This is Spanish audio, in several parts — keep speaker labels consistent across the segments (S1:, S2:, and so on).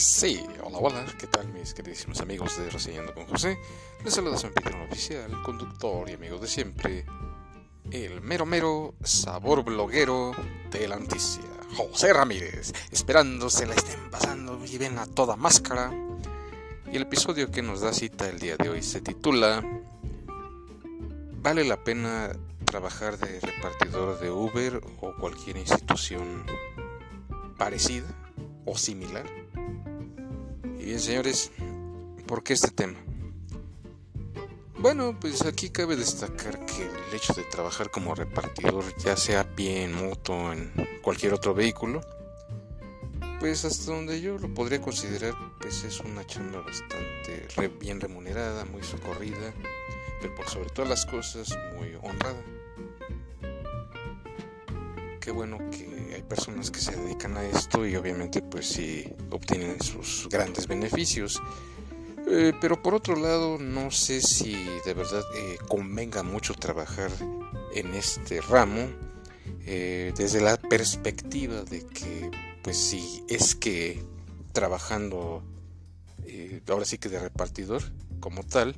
S1: Sí, hola, hola, ¿qué tal mis queridísimos amigos de Reseñando con José? Les saluda su anfitrión oficial, conductor y amigo de siempre, el mero mero sabor bloguero de la noticia, José Ramírez, esperando se la estén pasando muy bien a toda máscara. Y el episodio que nos da cita el día de hoy se titula ¿Vale la pena trabajar de repartidor de Uber o cualquier institución parecida o similar? Y bien, señores, ¿por qué este tema? Bueno, pues aquí cabe destacar que el hecho de trabajar como repartidor, ya sea a pie, en moto, en cualquier otro vehículo, pues hasta donde yo lo podría considerar, pues es una chamba bastante bien remunerada, muy socorrida, pero por sobre todas las cosas muy honrada. Qué bueno que hay personas que se dedican a esto y obviamente pues sí obtienen sus grandes beneficios. Eh, pero por otro lado, no sé si de verdad eh, convenga mucho trabajar en este ramo eh, desde la perspectiva de que, pues si es que trabajando, ahora sí que de repartidor como tal,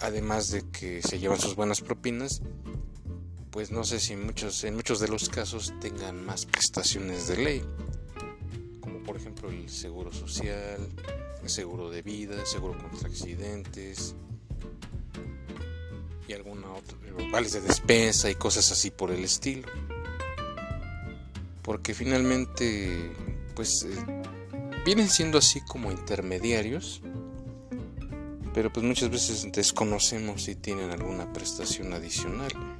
S1: además de que se llevan sus buenas propinas, pues no sé si muchos, en muchos de los casos tengan más prestaciones de ley, como por ejemplo el seguro social, el seguro de vida, seguro contra accidentes y alguna otra, vales de despensa y cosas así por el estilo. Porque finalmente, pues eh, vienen siendo así como intermediarios, pero pues muchas veces desconocemos si tienen alguna prestación adicional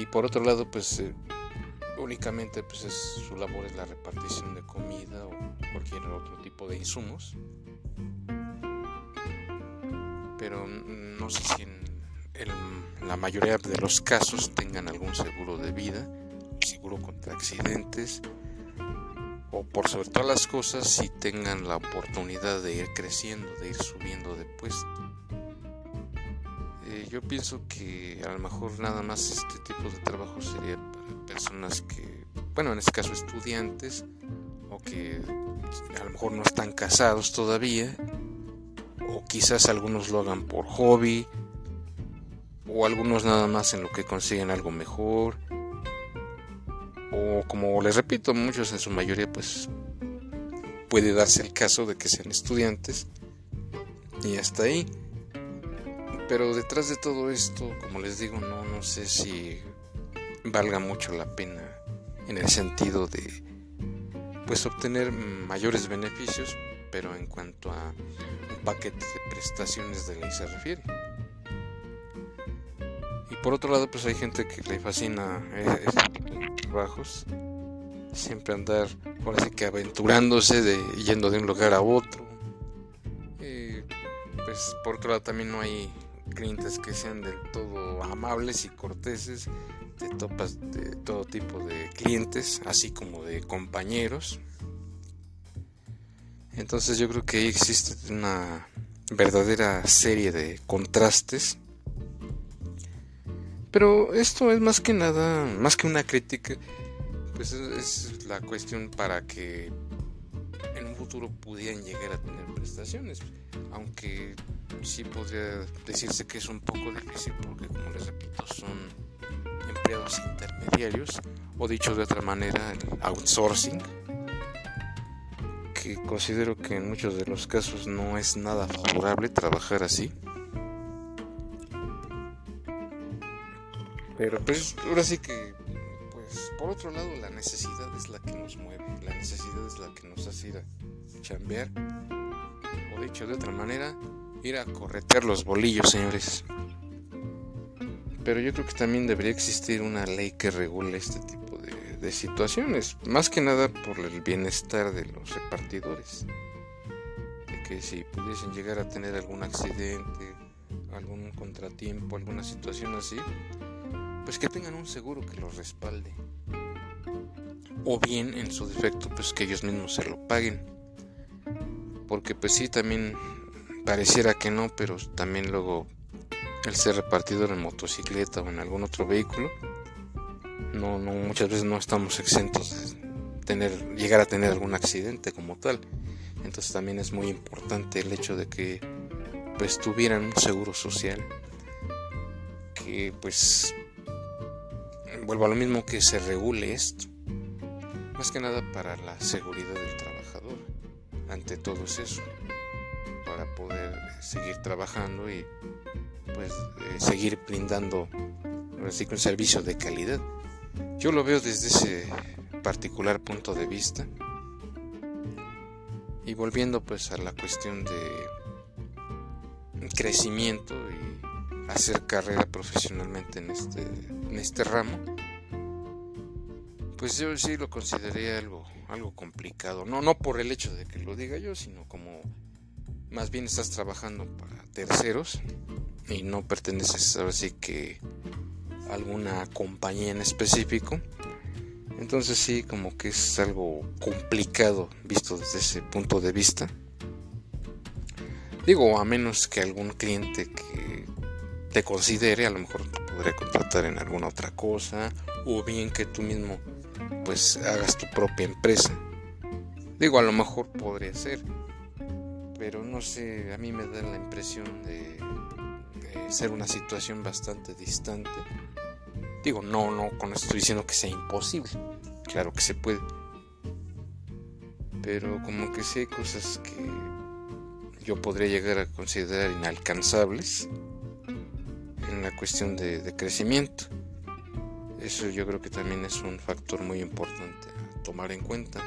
S1: y por otro lado pues eh, únicamente pues es, su labor es la repartición de comida o cualquier otro tipo de insumos. Pero no sé si en, la mayoría de los casos tengan algún seguro de vida seguro contra accidentes o por sobre todas las cosas si tengan la oportunidad de ir creciendo de ir subiendo de puesto yo pienso que a lo mejor nada más este tipo de trabajo sería para personas que, bueno, en este caso estudiantes, o que a lo mejor no están casados todavía, o quizás algunos lo hagan por hobby, o algunos nada más en lo que consiguen algo mejor, o como les repito, muchos en su mayoría pues puede darse el caso de que sean estudiantes y hasta ahí. Pero detrás de todo esto, como les digo, no, no sé si valga mucho la pena en el sentido de pues obtener mayores beneficios, pero en cuanto a un paquete de prestaciones de ley se refiere. Y por otro lado, pues hay gente que le fascina tipo de trabajos, siempre andar, por así que aventurándose, de, yendo de un lugar a otro. Y pues por otro lado también no hay clientes que sean del todo amables y corteses, te topas de todo tipo de clientes, así como de compañeros. Entonces yo creo que ahí existe una verdadera serie de contrastes. Pero esto es más que nada, más que una crítica, pues es la cuestión para que en un futuro pudieran llegar a tener prestaciones, aunque sí podría decirse que es un poco difícil porque como les repito son empleados intermediarios o dicho de otra manera el outsourcing que considero que en muchos de los casos no es nada favorable trabajar así. Pero pues ahora sí que pues por otro lado la necesidad es la que nos mueve la necesidad es la que nos hace ir a chambear. O dicho de otra manera ir a corretear los bolillos, señores. Pero yo creo que también debería existir una ley que regule este tipo de, situaciones, más que nada por el bienestar de los repartidores. De que si pudiesen llegar a tener algún accidente, algún contratiempo, alguna situación así, pues que tengan un seguro que los respalde. O bien, en su defecto, pues que ellos mismos se lo paguen. Porque pues sí, también pareciera que no, pero también luego el ser repartidor en motocicleta o en algún otro vehículo, no, no muchas veces no estamos exentos tener, llegar a tener algún accidente como tal. Entonces también es muy importante el hecho de que pues tuvieran un seguro social que pues vuelvo a lo mismo que se regule esto más que nada para la seguridad del trabajador ante todo es eso para poder seguir trabajando y pues eh, seguir brindando así un servicio de calidad yo lo veo desde ese particular punto de vista y volviendo pues a la cuestión de crecimiento y hacer carrera profesionalmente en este, en este ramo, pues yo sí lo consideraría algo, algo complicado. No, no por el hecho de que lo diga yo, sino como más bien estás trabajando para terceros y no perteneces así que a alguna compañía en específico. Entonces sí, como que es algo complicado visto desde ese punto de vista. Digo, a menos que algún cliente que te considere, a lo mejor te podré contratar en alguna otra cosa, o bien que tú mismo pues hagas tu propia empresa. Digo, a lo mejor podría ser, pero no sé, a mí me da la impresión de, de ser una situación bastante distante Digo, no, no, con esto estoy diciendo que sea imposible. Claro que se puede. Pero como que sí hay cosas que yo podría llegar a considerar inalcanzables en la cuestión de, crecimiento. Eso yo creo que también es un factor muy importante a tomar en cuenta.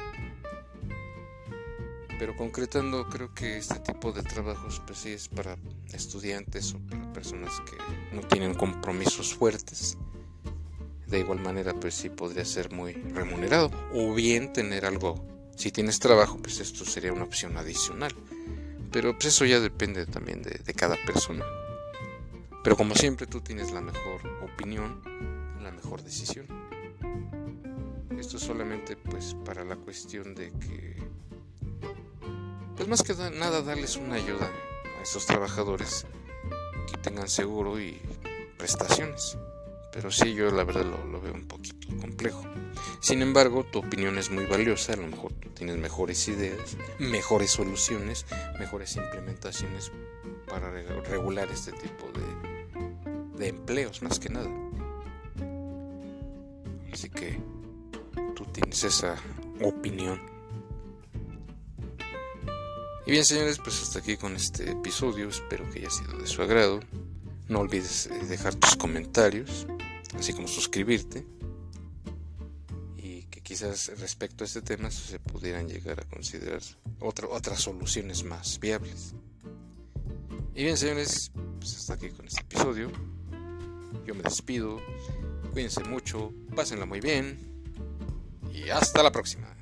S1: Pero concretando, creo que este tipo de trabajos pues sí es para estudiantes o para personas que no tienen compromisos fuertes de igual manera pues sí podría ser muy remunerado o bien tener algo si tienes trabajo pues esto sería una opción adicional pero pues eso ya depende también de, cada persona. Pero como siempre tú tienes la mejor opinión la mejor decisión. Esto solamente pues para la cuestión de que pues más que nada darles una ayuda a esos trabajadores que tengan seguro y prestaciones pero sí, yo la verdad lo, veo un poquito complejo. Sin embargo, tu opinión es muy valiosa, a lo mejor tú tienes mejores ideas, mejores soluciones, mejores implementaciones para regular este tipo de, de empleos, más que nada. Así que tú tienes esa opinión. Y bien señores, pues hasta aquí con este episodio, espero que haya sido de su agrado. No olvides eh, dejar tus comentarios, así como suscribirte. Y que quizás respecto a este tema se pudieran llegar a considerar otras soluciones más viables. Y bien, señores, pues hasta aquí con este episodio. Yo me despido. Cuídense mucho, pásenla muy bien. Y hasta la próxima.